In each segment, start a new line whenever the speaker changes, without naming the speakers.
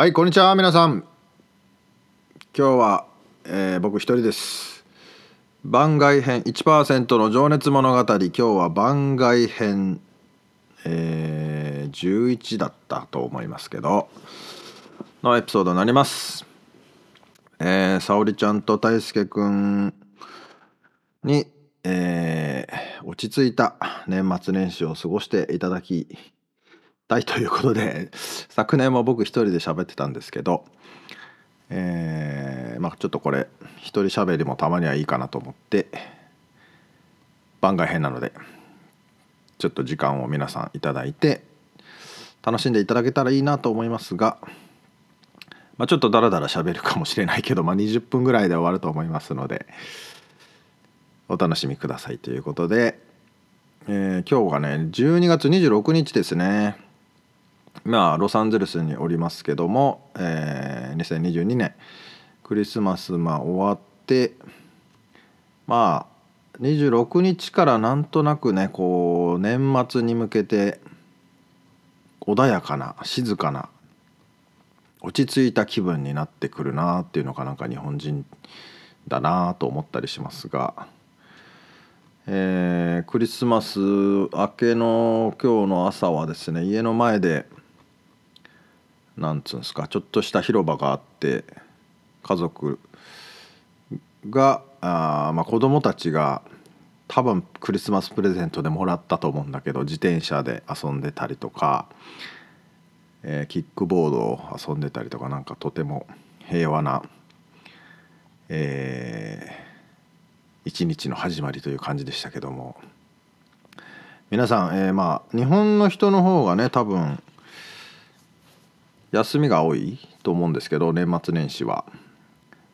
はい、こんにちは、皆さん。今日は、えー、僕一人です。番外編1%の情熱物語。今日は番外編、えー、11だったと思いますけど、のエピソードになります。えー、沙織ちゃんと大輔くんに、えー、落ち着いた年末年始を過ごしていただきたいということで昨年も僕一人で喋ってたんですけど、えー、まあちょっとこれ一人喋りもたまにはいいかなと思って番外編なのでちょっと時間を皆さんいただいて楽しんでいただけたらいいなと思いますが、まあ、ちょっとダラダラ喋るかもしれないけど、まあ、20分ぐらいで終わると思いますのでお楽しみくださいということで、えー、今日がね12月26日ですね。まあロサンゼルスにおりますけども、えー、2022年クリスマスまあ終わってまあ26日からなんとなくねこう年末に向けて穏やかな静かな落ち着いた気分になってくるなっていうのがなんか日本人だなと思ったりしますが、えー、クリスマス明けの今日の朝はですね家の前でなんつうんですかちょっとした広場があって家族があ、まあ、子供たちが多分クリスマスプレゼントでもらったと思うんだけど自転車で遊んでたりとか、えー、キックボードを遊んでたりとかなんかとても平和な、えー、一日の始まりという感じでしたけども。皆さん、えー、まあ日本の人の方がね多分休みが多いと思うんですけど年末年始は。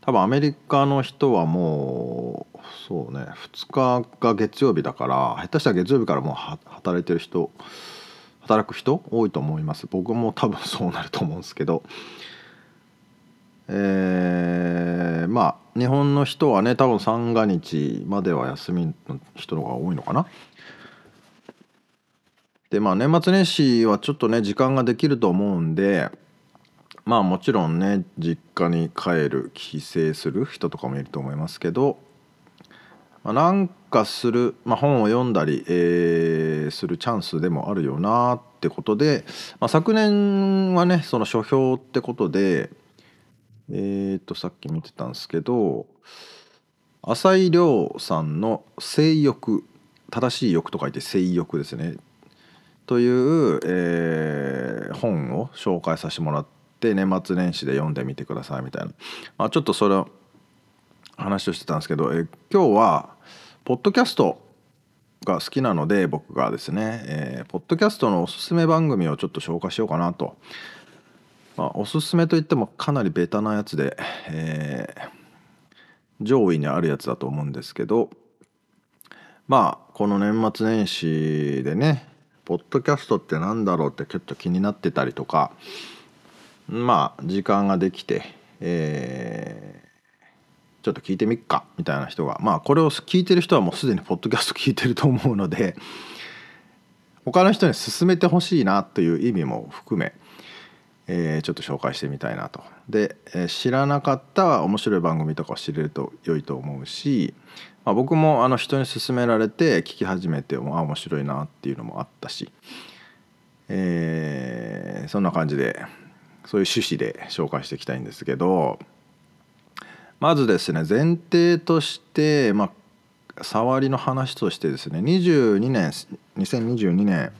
多分アメリカの人はもうそうね2日が月曜日だから下手したら月曜日からもう働いてる人働く人多いと思います。僕も多分そうなると思うんですけど。えー、まあ日本の人はね多分三が日までは休みの人の方が多いのかな。でまあ年末年始はちょっとね時間ができると思うんでまあもちろんね実家に帰る帰省する人とかもいると思いますけど、まあ、なんかする、まあ、本を読んだり、えー、するチャンスでもあるよなってことで、まあ、昨年はねその書評ってことでえっ、とさっき見てたんですけど浅井亮さんの「性欲」正しい欲と書いて性欲ですね。という、えー、本を紹介させてもらってって年末年始で読んでみてくださいみたいな、まあ、ちょっとそれを話をしてたんですけどえ今日はポッドキャストが好きなので僕がですね、えー、ポッドキャストのおすすめ番組をちょっと紹介しようかなと、まあ、おすすめといってもかなりベタなやつで、えー、上位にあるやつだと思うんですけどまあこの年末年始でねポッドキャストって何だろうってちょっと気になってたりとかまあ時間ができて、えー、ちょっと聞いてみっかみたいな人がまあこれを聞いてる人はもうすでにポッドキャスト聞いてると思うので 他の人に勧めてほしいなという意味も含め、えー、ちょっと紹介してみたいなと。で、えー、知らなかった面白い番組とかを知れると良いと思うし、まあ、僕もあの人に勧められて聞き始めてあ面白いなっていうのもあったし、えー、そんな感じでそういう趣旨で紹介していきたいんですけどまずですね前提としてまあ触りの話としてですね22年2022年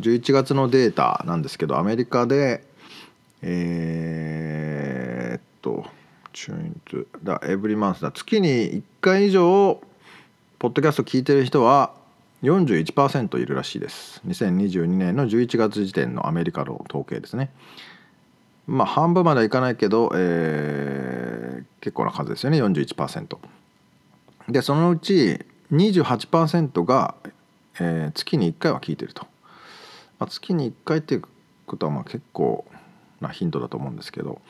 11月のデータなんですけどアメリカでえー、っとチューントだエブリマンスだ月に1回以上ポッドキャスト聞いてる人は41%いるらしいです。2022年の11月時点のアメリカの統計ですね。まあ半分まではいかないけど、えー、結構な数ですよね。41%でそのうち28%が、えー、月に1回は聞いてると、まあ、月に1回っていうことはまあ結構なヒントだと思うんですけど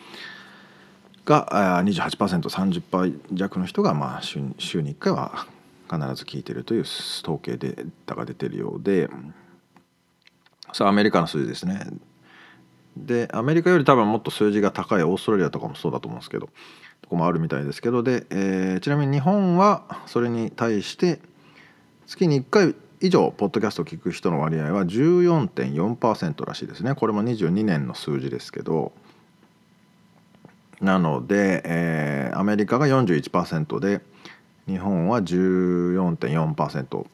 が 28%30% 弱の人がまあ週に週に1回は必ず聞いてるという統計データが出てるようで。それはアメリカの数字ですね。でアメリカより多分もっと数字が高いオーストラリアとかもそうだと思うんですけどとこもあるみたいですけどで、えー、ちなみに日本はそれに対して月に1回以上ポッドキャストを聞く人の割合は14.4%らしいですね。これも22年の数字ですけど。なので、えー、アメリカが41%で日本は14.4%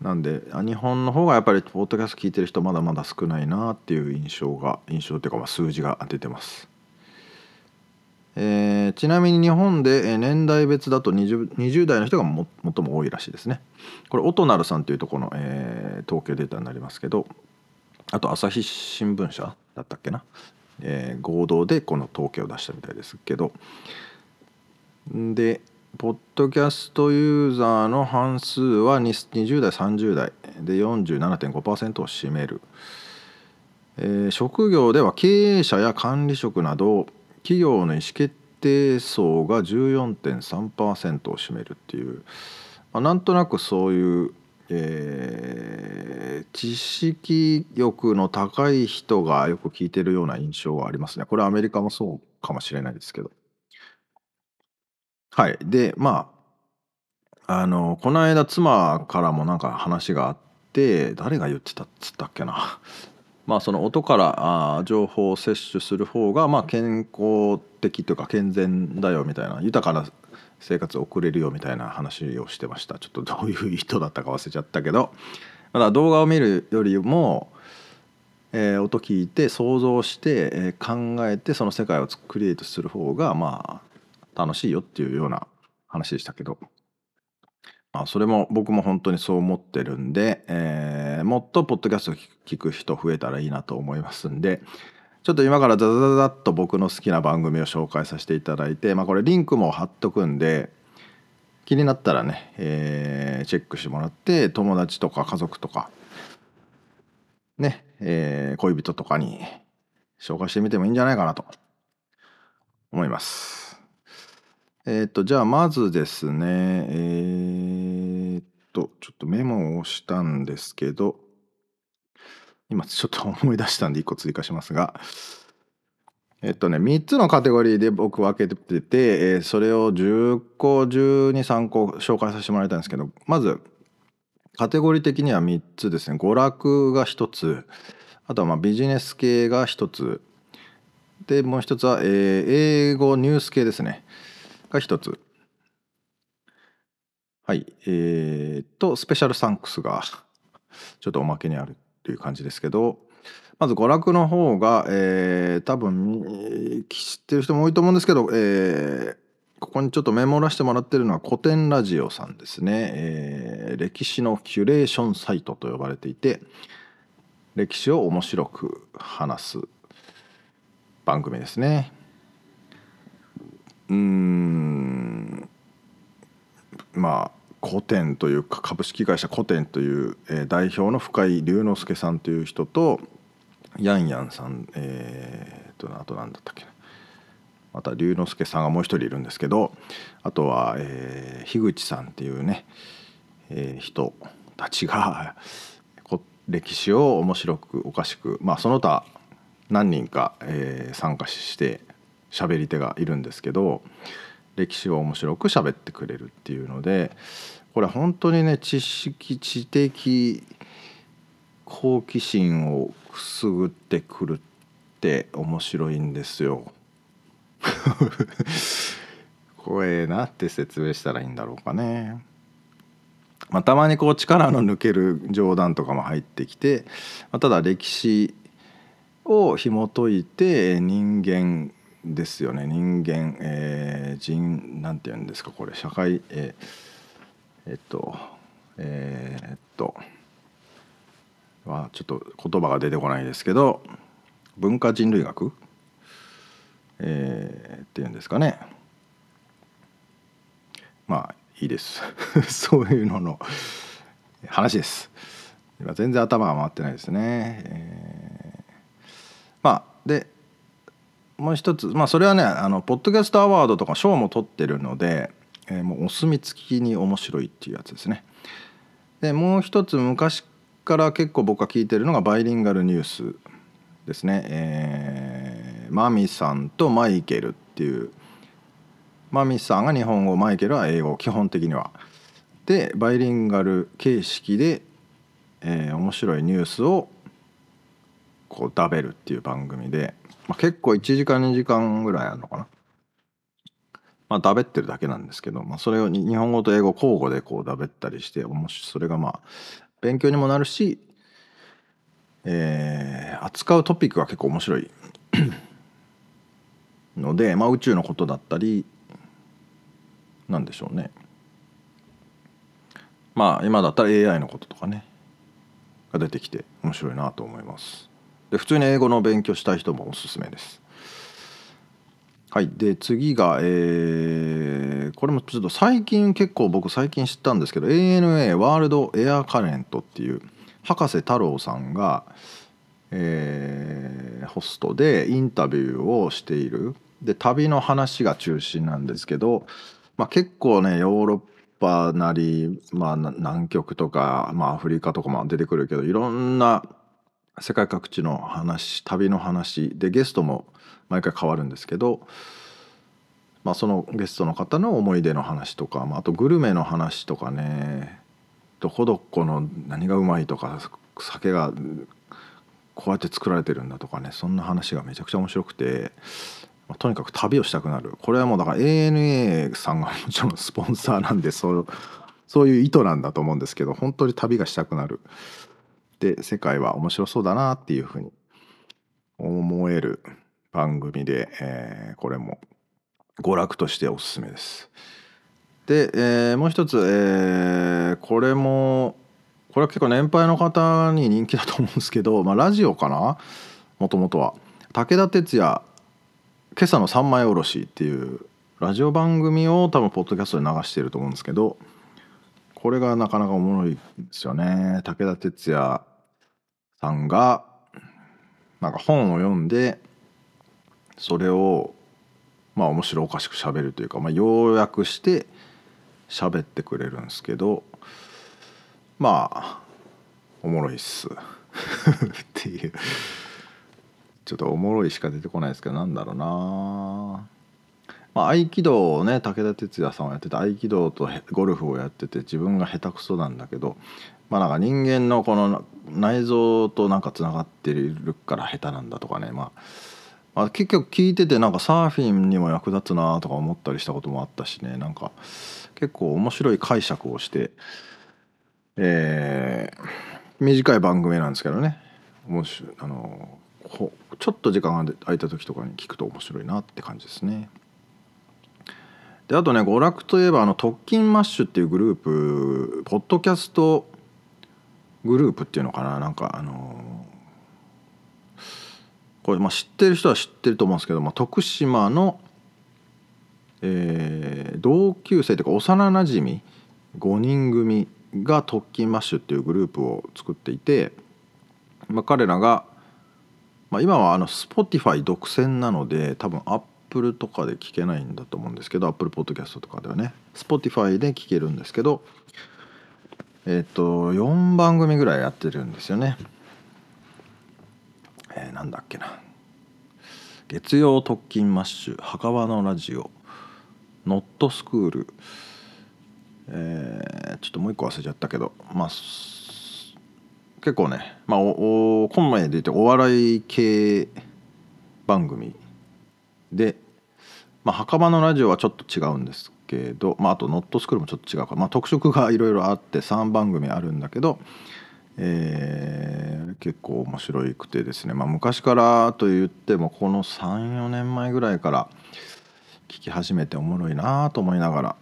なんで日本の方がやっぱりポッドキャスト聞いてる人まだまだ少ないなっていう印象が印象っていうかまあ数字が出てます。えー、ちなみに日本で年代別だと 20, 20代の人がも最も多いらしいですね。これオトナルさんというとこの、えー、統計データになりますけどあと朝日新聞社だったっけな、えー、合同でこの統計を出したみたいですけどでポッドキャストユーザーの半数は20代30代で47.5%を占める、えー、職業では経営者や管理職など企業の意思決定層が14.3%を占めるっていう、まあ、なんとなくそういう、えー、知識欲の高い人がよく聞いてるような印象はありますね。これアメリカもそうかもしれないですけど。はい。で、まあ、あの、この間妻からもなんか話があって、誰が言ってたっつったっけな。まあその音からあ情報を摂取する方がまあ健康的というか健全だよみたいな豊かな生活を送れるよみたいな話をしてましたちょっとどういう意図だったか忘れちゃったけどまだ動画を見るよりも、えー、音聞いて想像して、えー、考えてその世界をクリエイトする方がまあ楽しいよっていうような話でしたけど、まあ、それも僕も本当にそう思ってるんで、えー、もっとポッドキャスト聞く人増えたらいいなと思いますんでちょっと今からザザザザッと僕の好きな番組を紹介させていただいて、まあ、これリンクも貼っとくんで気になったらね、えー、チェックしてもらって友達とか家族とかね、えー、恋人とかに紹介してみてもいいんじゃないかなと思います。えっ、ー、と、じゃあまずですね、えっ、と、ちょっとメモをしたんですけど、今ちょっと思い出したんで1個追加しますが、えっとね、3つのカテゴリーで僕分けてて、えー、それを10個、12、3個紹介させてもらいたいんですけど、まず、カテゴリー的には3つですね。娯楽が1つ、あとはまビジネス系が1つ、で、もう1つは、えー、英語ニュース系ですね。が一つ。はい。えー、と、スペシャルサンクスがちょっとおまけにあるっていう感じですけど、まず娯楽の方が、えー、多分知ってる人も多いと思うんですけど、えー、ここにちょっとメモらせてもらってるのは古典ラジオさんですね、えー、歴史のキュレーションサイトと呼ばれていて歴史を面白く話す番組ですね。うん。まあ古典というか株式会社古典という、えー、代表の深井龍之介さんという人とヤンヤンさんえー、とあと何だったっけな。また龍之介さんがもう一人いるんですけどあとは、えー、樋口さんっていうね、えー、人たちが歴史を面白くおかしくまあその他何人か、えー、参加して喋り手がいるんですけど歴史を面白く喋ってくれるっていうのでこれ本当にね知識知的好奇心をくすぐってくるって面白いんですよ。怖えなって説明したらいいんだろうかね。まあ、たまにこう力の抜ける冗談とかも入ってきて、まあ、ただ歴史を紐解いて人間ですよね。人間、えー、人なんて言うんですか？これ社会えー、えっとえー、っとはちょっと言葉が出てこないですけど文化人類学、えー、っていうんですかね。まあいいです。そういうのの話です。今全然頭が回ってないですね、えー、まあでもう一つまあそれはねあのポッドキャストアワードとか賞も取ってるので、えー、もうお墨付きに面白いっていうやつですねでもう一つ昔から結構僕が聞いてるのがバイリンガルニュースですね、えー、マミさんとマイケルっていうマミさんが日本語マイケルは英語基本的には。でバイリンガル形式で、えー、面白いニュースをこう食べるっていう番組で、まあ、結構1時間2時間ぐらいあるのかな。まあ、だべってるだけなんですけど、まあ、それを日本語と英語交互でこうだべったりしてそれがまあ勉強にもなるし、えー、扱うトピックが結構面白い。ので、まあ、宇宙のことだったりなんでしょうね。まあ今だったら AI のこととかねが出てきて面白いなと思います。で普通に英語の勉強したい人もおすすめです。はい。で次がえー、これもちょっと最近結構僕最近知ったんですけど ANA ワールドエアカレントっていう博士太郎さんが、えー、ホストでインタビューをしている。で旅の話が中心なんですけどまあ、結構ねヨーロッパなり、まあ、南極とか、まあ、アフリカとかも出てくるけどいろんな世界各地の話旅の話でゲストも毎回変わるんですけど、まあ、そのゲストの方の思い出の話とか、まあ、あとグルメの話とかねどこどこの何がうまいとか酒がこうやって作られてるんだとかねそんな話がめちゃくちゃ面白くてまとにかく旅をしたくなる。これはもうだから ANA さんがもちろんスポンサーなんでそうそういう意図なんだと思うんですけど本当に旅がしたくなる。で世界は面白そうだなっていうふうに思える番組で、えー、これも娯楽としておすすめです。で、えー、もう一つ、えー、これもこれは結構年配の方に人気だと思うんですけど、まあ、ラジオかな？もともとは武田鉄矢今朝の三枚おろしっていうラジオ番組を多分ポッドキャストで流してると思うんですけどこれがなかなかおもろいですよね。武田鉄矢さんがなんか本を読んでそれをまあ面白おかしく喋るというか、まあ、要約して喋ってくれるんですけどまあおもろいっす。っていう。ちょっとおもろいしか出てこないですけどなんだろうな。まあ、合気道をね武田鉄矢さんはやってて合気道とゴルフをやってて自分が下手くそなんだけどまあなんか人間のこの内臓となんかつながっているから下手なんだとかね、まあ、まあ結局聞いててなんかサーフィンにも役立つなとか思ったりしたこともあったしねなんか結構面白い解釈をしてえー、短い番組なんですけどね面白あのちょっと時間が空いた時とかに聞くと面白いなって感じですね。であとね娯楽といえばあの特勤マッシュっていうグループポッドキャストグループっていうのかな？なんかあのこれ、まあ、知ってる人は知ってると思うんですけど、まあ、徳島の、えー、同級生というか幼なじみ5人組が特勤マッシュっていうグループを作っていて、まあ、彼らがまあ、今はあの Spotify 独占なので多分 Apple とかで聞けないんだと思うんですけど Apple Podcast とかではね。Spotify で聞けるんですけどえっ、と4番組ぐらいやってるんですよね。えー、なんだっけな。月曜特勤マッシュ墓場のラジオノットスクール。えー、ちょっともう一個忘れちゃったけどまあ結構ねまあおお名で言ってお笑い系番組でまあ、墓場のラジオはちょっと違うんですけど、まあ、あとノットスクールもちょっと違うから、まあ、特色がいろいろあって3番組あるんだけど、えー、結構面白くてですね、まあ、昔からと言ってもこの34年前ぐらいから聞き始めておもろいなと思いながら、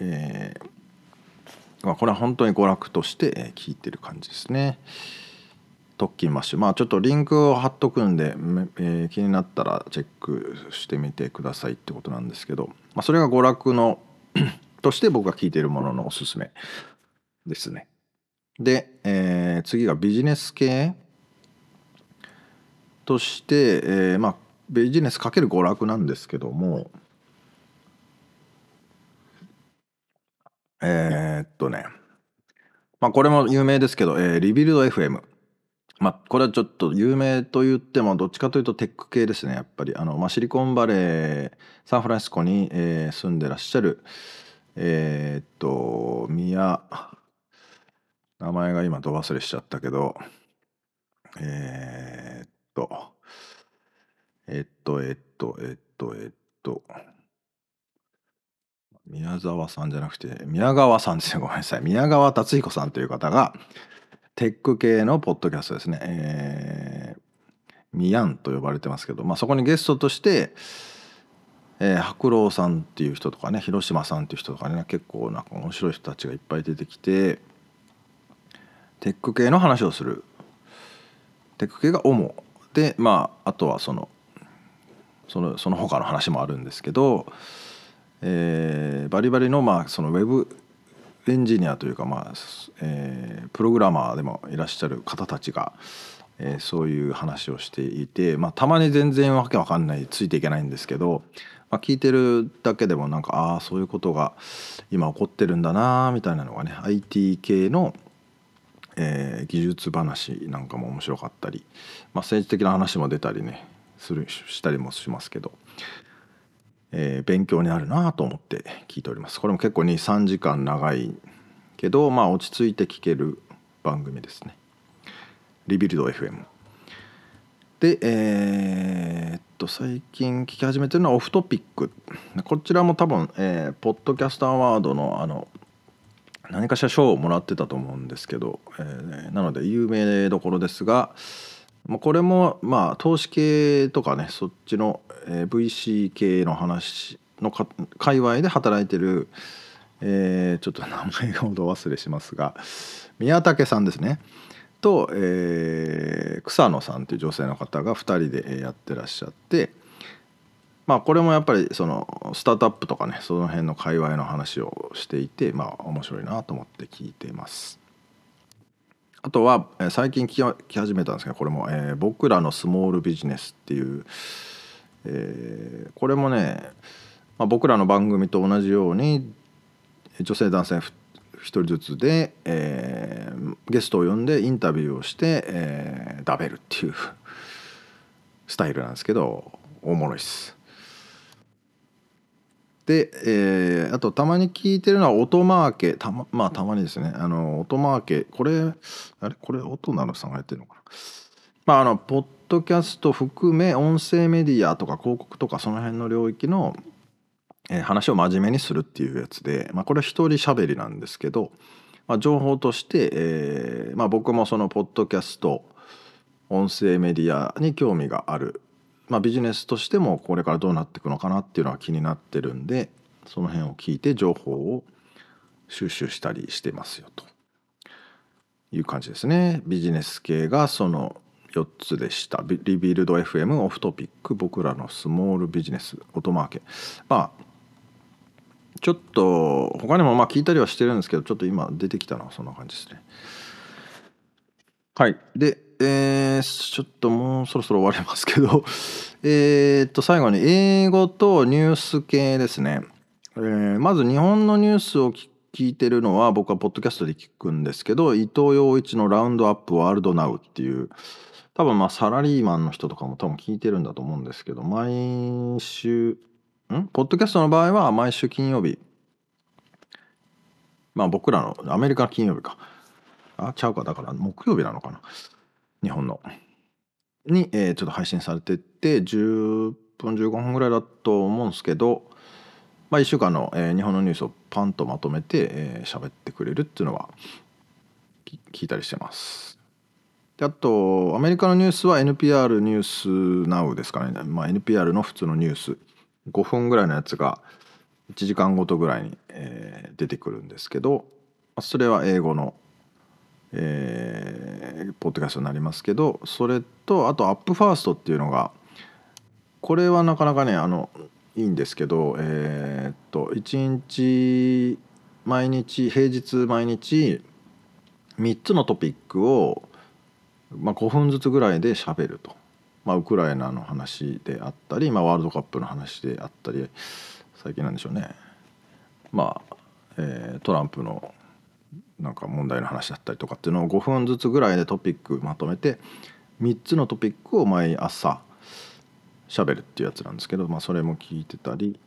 えーまあ、これは本当に娯楽として聞いてる感じですね。特勤マッシュまあちょっとリンクを貼っとくんで、えー、気になったらチェックしてみてくださいってことなんですけど、まあ、それが娯楽の として僕が聞いているもののおすすめですね。で、えー、次がビジネス系。として、えー、まあビジネスかける娯楽なんですけどもえー、っとね。まあこれも有名ですけど、えー、リビルド FM まあ、これはちょっと有名と言ってもどっちかというとテック系ですね。やっぱりあの、まあ、シリコンバレーサンフランシスコに、えー、住んでらっしゃるえー、っと宮名前が今ど忘れしちゃったけどえー、っとえっとえっとえっとえっと宮沢さんじゃなくて宮川さんですねごめんなさい。宮川達彦さんという方がテック系のポッドキャストですね、えー、ミヤンと呼ばれてますけど、まあ、そこにゲストとして、えー、白老さんっていう人とかね広島さんっていう人とかね結構なんか面白い人たちがいっぱい出てきてテック系の話をする。テック系が主。でまああとはそのそのその他の話もあるんですけど、えー、バリバリのまあそのウェブエンジニアというか、まあえー、プログラマーでもいらっしゃる方たちが、えー、そういう話をしていて、まあ、たまに全然わけわかんないついていけないんですけど、まあ、聞いてるだけでもなんかああそういうことが今起こってるんだなみたいなのがね IT 系の、えー、技術話なんかも面白かったり、まあ、政治的な話も出たりねするしたりもしますけど、えー、勉強になるなと思って聞いております。これも結構23時間長いけどまあ落ち着いて聞ける番組ですね。リビルド FM でえー、っと最近聞き始めてるのはオフトピック。こちらも多分、えー、ポッドキャストアワードのあの何かしら賞をもらってたと思うんですけど、えー、なので有名どころですがこれもまあ投資系とかねそっちの、VC 系の話のか界隈で働いてる、えー、ちょっと名前がど忘れしますが宮武さんですねと、えー、草野さんという女性の方が2人でやってらっしゃってまあこれもやっぱりそのスタートアップとかねその辺の界隈の話をしていてまあ面白いなと思って聞いています。あとは最近聞き始めたんですけどこれも、えー「僕らのスモールビジネス」っていうえー、これもね、まあ、僕らの番組と同じように女性男性1人ずつで、えー、ゲストを呼んでインタビューをして、えー、食べるっていうスタイルなんですけどおもろいっす。で、えー、あとたまに聞いてるのは音マーケたままあたまにですね。あの音マーケこれあれ？これ音なのさんがやってるのかな？まああのポッドキャスト含め音声メディアとか広告とかその辺の領域の、えー、話を真面目にするっていうやつで、まあ、これ一人喋りなんですけど、まあ、情報として、えーまあ、僕もそのポッドキャスト音声メディアに興味がある、まあ、ビジネスとしてもこれからどうなっていくのかなっていうのは気になってるんでその辺を聞いて情報を収集したりしてますよという感じですね。ビジネス系がその4つでした。リビルド FM、オフトピック、僕らのスモールビジネス、音マーケ。まあ、ちょっと他にもまあ聞いたりはしてるんですけど、ちょっと今出てきたのはそんな感じですね。はい。で、えー、ちょっともうそろそろ終わりますけど、え、っと、最後に英語とニュース系ですね。えー、まず日本のニュースを聞いてるのは僕はポッドキャストで聞くんですけど伊藤洋一の「ラウンドアップワールドナウ」っていう多分まあサラリーマンの人とかも多分聞いてるんだと思うんですけど毎週ん？ポッドキャストの場合は毎週金曜日。まあ僕らのアメリカの金曜日か。あちゃうか。だから木曜日なのかな。日本の。に、えー、ちょっと配信されてて10分15分ぐらいだと思うんですけど、まあ、1週間の、えー日本のニュースをパンとまとめて喋、えーってくれるっていうのは聞いたりしてます。であとアメリカのニュースは NPR ニュース Now ですかね、まあ、NPR の普通のニュース。5分ぐらいのやつが1時間ごとぐらいに、えー出てくるんですけどそれは英語の、えーポッドキャストになりますけどそれとあとアップファーストっていうのがこれはなかなかねあのいいんですけどえーっと1日毎日平日毎日3つのトピックを、まあ、5分ずつぐらいで喋ると、まあ、ウクライナの話であったり、まあ、ワールドカップの話であったり最近なんでしょうね。まあ、えートランプのなんか問題の話だったりとかっていうのを5分ずつぐらいでトピックまとめて3つのトピックを毎朝喋るっていうやつなんですけど、まあ、それも聞いてたり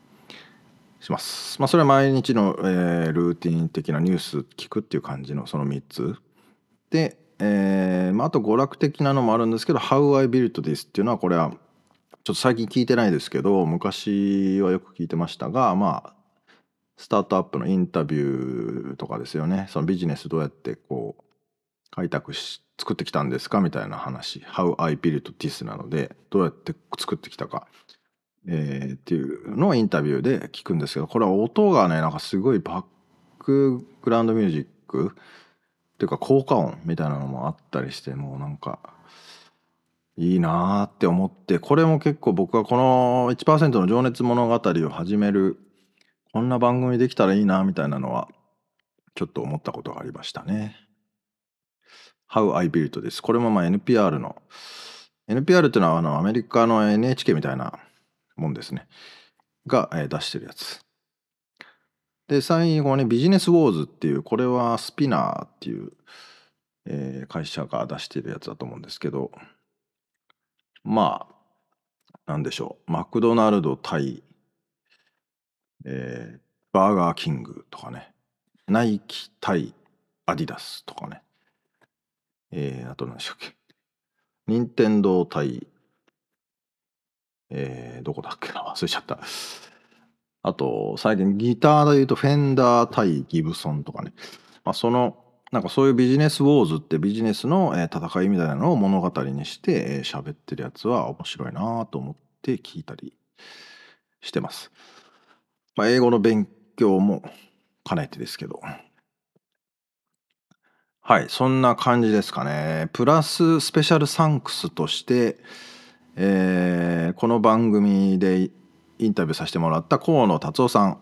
します。まあ、それは毎日の、えールーティン的なニュース聞くっていう感じのその3つ。で、えーまあ、あと娯楽的なのもあるんですけど「How I Built This」っていうのはこれはちょっと最近聞いてないですけど昔はよく聞いてましたがまあスタートアップのインタビューとかですよね。そのビジネスどうやってこう開拓し作ってきたんですかみたいな話「How I Built This」なのでどうやって作ってきたか、えーっていうのをインタビューで聞くんですけどこれは音がねなんかすごいバックグラウンドミュージックっていうか効果音みたいなのもあったりしてもうなんかいいなーって思ってこれも結構僕はこの1%の情熱物語を始めるこんな番組できたらいいなみたいなのはちょっと思ったことがありましたね。How I Built です。これもまあ NPR の NPR っていうのはあのアメリカの NHK みたいなもんですね。が、え出してるやつ。で最後にビジネスウォーズっていうこれはスピナーっていう、えー会社が出してるやつだと思うんですけどまあなんでしょうマクドナルド対、えーバーガーキングとかね。ナイキ対アディダスとかね。えーあと何でしたっけ。任天堂対えーどこだっけな。忘れちゃった。あと最近ギターで言うとフェンダー対ギブソンとかね、まあ、そのなんかそういうビジネスウォーズってビジネスの戦いみたいなのを物語にしてえー喋ってるやつは面白いなと思って聞いたりしてます。まあ、英語の勉強も兼ねてですけど。はい、そんな感じですかね。プラススペシャルサンクスとして、えーこの番組でインタビューさせてもらった河野達夫さん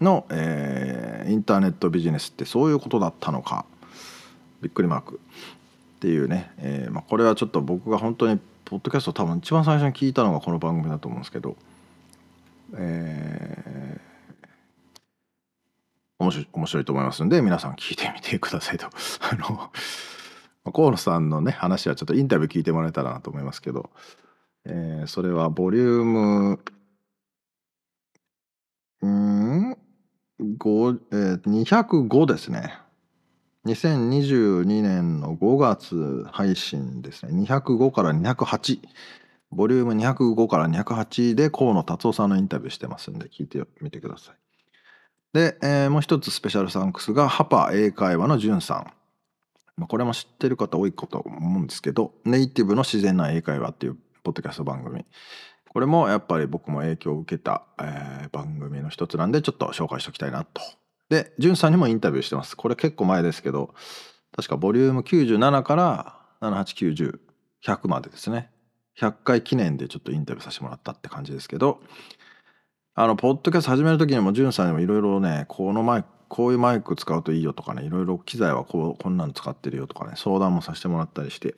の、えーインターネットビジネスってそういうことだったのかびっくりマークっていうね、えーまあ、これはちょっと僕が本当にポッドキャスト多分一番最初に聞いたのがこの番組だと思うんですけど、えー面白い面白いと思いますんで皆さん聞いてみてくださいと。あの河野さんのね話はちょっとインタビュー聞いてもらえたらなと思いますけど、えーそれはボリュームうん5えー205ですね。2022年の5月配信ですね。205から208ボリューム205から208で河野達夫さんのインタビューしてますんで聞いてみてください。で、えーもう一つスペシャルサンクスがハパ英会話のじゅんさん。まあこれも知ってる方多いかと思うんですけどネイティブの自然な英会話っていうポッドキャスト番組。これもやっぱり僕も影響を受けた、えー番組の一つなんでちょっと紹介しておきたいなと。でじゅんさんにもインタビューしてます。これ結構前ですけど確かボリューム97から7890100までですね。100回記念でちょっとインタビューさせてもらったって感じですけどあのポッドキャスト始める時にもじゅんさんにもいろいろねこのマイクこういうマイク使うといいよとかねいろいろ機材はこうこんなの使ってるよとかね相談もさせてもらったりして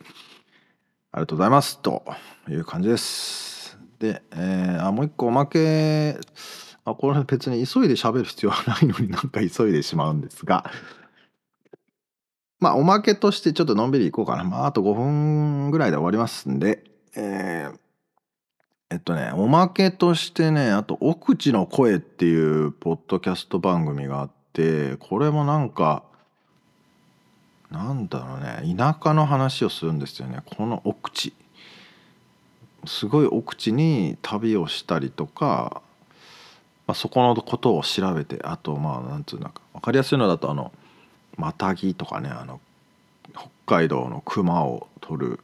ありがとうございますという感じです。で、えーあもう一個おまけあこれ別に急いで喋る必要はないのになんか急いでしまうんですがまあおまけとしてちょっとのんびりいこうかな。まああと5分ぐらいで終わりますんで、えーえっとね、おまけとしてね、あと、奥地の声っていうポッドキャスト番組があって、これもなんか、なんだろうね、田舎の話をするんですよね。この奥地。すごい奥地に旅をしたりとか、まあ、そこのことを調べてあとまあなんつうのか分かりやすいのだとあのマタギとかねあの北海道の熊を取る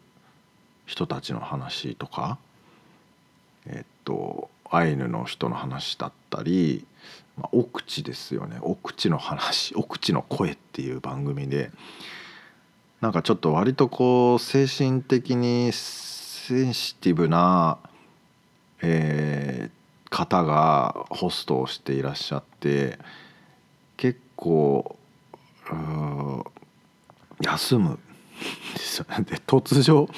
人たちの話とかえっとアイヌの人の話だったり、まあ、奥地ですよね。奥地の話奥地の声っていう番組でなんかちょっと割とこう精神的にセンシティブな、えー、方がホストをしていらっしゃって結構休むですよね。で突如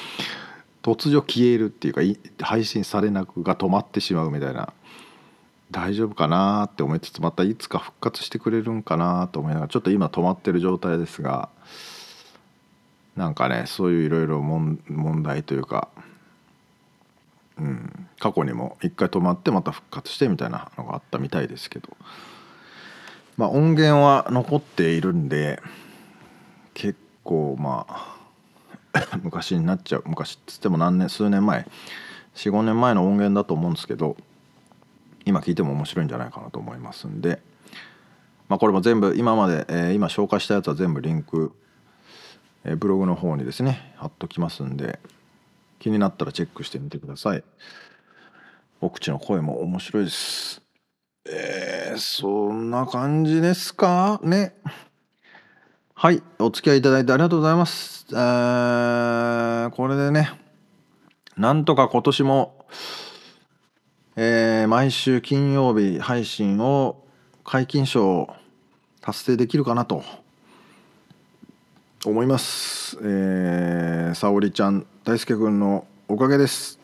突如消えるっていうか配信されなくが止まってしまうみたいな。大丈夫かなって思いつつまたいつか復活してくれるんかなと思いながらちょっと今止まってる状態ですがなんかねそういういろいろ問題というか、うん、過去にも一回止まってまた復活してみたいなのがあったみたいですけど。まあ音源は残っているんで結構まあ 昔になっちゃう昔っつっても何年数年前45年前の音源だと思うんですけど今聞いても面白いんじゃないかなと思いますんで、まあ、これも全部今まで、えー、今紹介したやつは全部リンク、えー、ブログの方にですね貼っときますんで気になったらチェックしてみてください。お口の声も面白いです。えー、そんな感じですかね。はい、お付き合いいただいてありがとうございます。えー、これでね、なんとか今年も、えー、毎週金曜日配信を解禁賞達成できるかなと思います。えー、沙織ちゃん、大輔君のおかげです。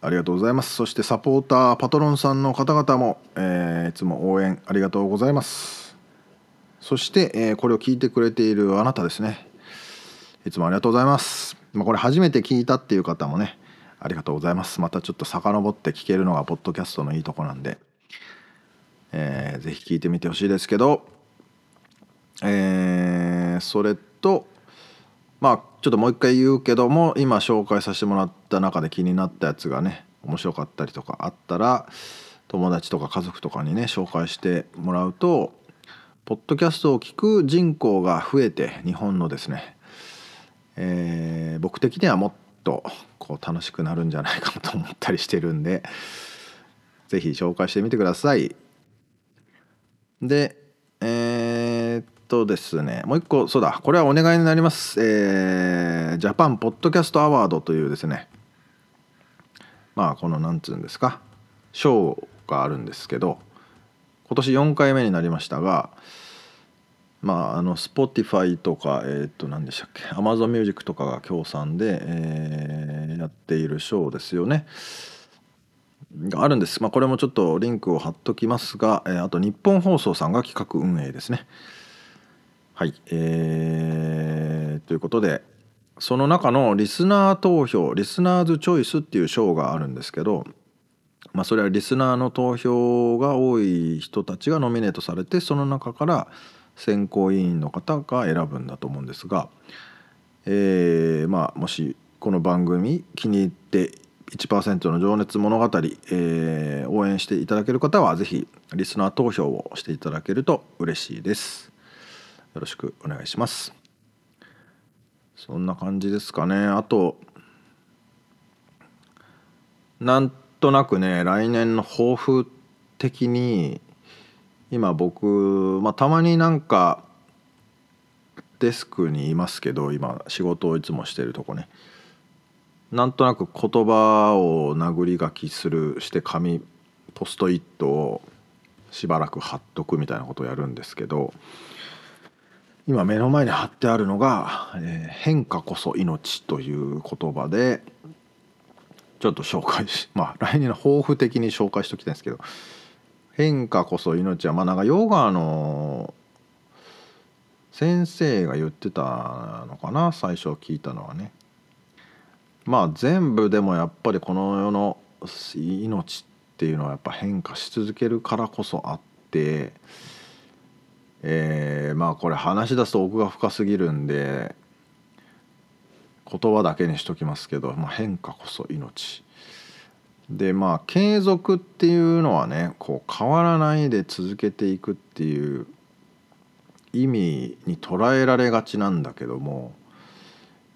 ありがとうございます。そしてサポーター、パトロンさんの方々も、えー、いつも応援ありがとうございます。そして、えー、これを聞いてくれているあなたですね。いつもありがとうございます、まあ、これ初めて聞いたっていう方もねありがとうございます。またちょっと遡って聞けるのがポッドキャストのいいとこなんで、えー、ぜひ聞いてみてほしいですけど。えー、それとまあちょっともう一回言うけども今紹介させてもらった中で気になったやつがね面白かったりとかあったら友達とか家族とかにね紹介してもらうとポッドキャストを聞く人口が増えて日本のですね、えー、僕的にはもっとこう楽しくなるんじゃないかと思ったりしてるんで是非紹介してみてください。でえー、っとですねもう一個そうだこれはお願いになります。えー、ジャパンポッドキャストアワードというですねまあこの何つうんですか賞があるんですけど今年4回目になりましたがまああの Spotify とかえっ、と何でしたっけ Amazon Music とかが協賛で、えー、やっているショーですよね。があるんです、まあ、これもちょっとリンクを貼っときますが、えー、あと日本放送さんが企画運営ですね。はい、えー、ということでその中のリスナー投票リスナーズチョイスっていう賞があるんですけどまあ、それはリスナーの投票が多い人たちがノミネートされてその中から選考委員の方が選ぶんだと思うんですが、えー、まあもしこの番組気に入って1%の情熱物語、えー、応援していただける方は是非リスナー投票をしていただけると嬉しいです。よろしくお願いします。そんな感じですかね。あとなんとなくね来年の抱負的に今僕、まあ、たまになんかデスクにいますけど今仕事をいつもしてるとこね。なんとなく言葉を殴り書きするして紙ポストイットをしばらく貼っとくみたいなことをやるんですけど今目の前に貼ってあるのが「えー、変化こそ命」という言葉でちょっと紹介し まあ来年の抱負的に紹介しておきたいんですけど変化こそ命はまあなんかヨガの先生が言ってたのかな最初聞いたのはね。まあ全部でもやっぱりこの世の命っていうのはやっぱ変化し続けるからこそあってえー、まあこれ話し出すと奥が深すぎるんで言葉だけにしときますけど、まあ、変化こそ命。でまあ継続っていうのはねこう変わらないで続けていくっていう意味に捉えられがちなんだけども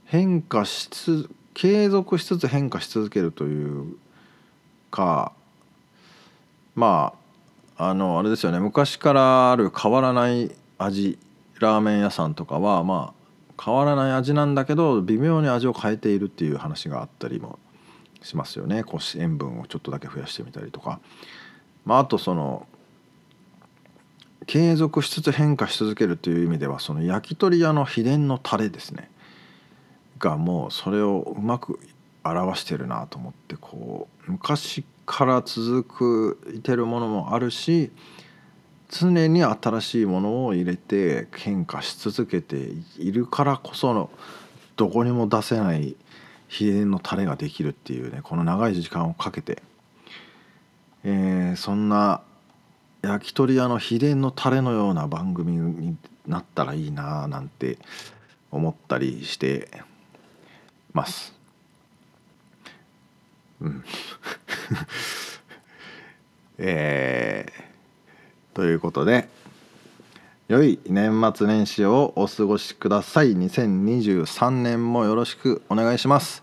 変化しつ継続しつつ変化し続けるというかまああのあれですよね。昔からある変わらない味ラーメン屋さんとかはまあ変わらない味なんだけど微妙に味を変えているっていう話があったりもしますよね。こう塩分をちょっとだけ増やしてみたりとか、まあ、あとその継続しつつ変化し続けるという意味ではその焼き鳥屋の秘伝のタレですね。がもうそれをうまく表してるなと思ってこう昔から続くいてるものもあるし常に新しいものを入れて変化し続けているからこそのどこにも出せない秘伝のタレができるっていうねこの長い時間をかけて、えー、そんな焼き鳥屋の秘伝のタレのような番組になったらいいななんて思ったりしてます。うん、えー、ということで良い年末年始をお過ごしください。2023年もよろしくお願いします。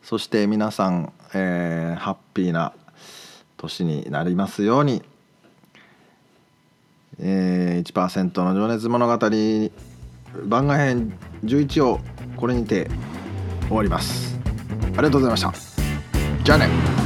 そして皆さん、えー、ハッピーな年になりますように、えー、1%の情熱物語番外編11をこれにて終わります。ありがとうございました。じゃあね。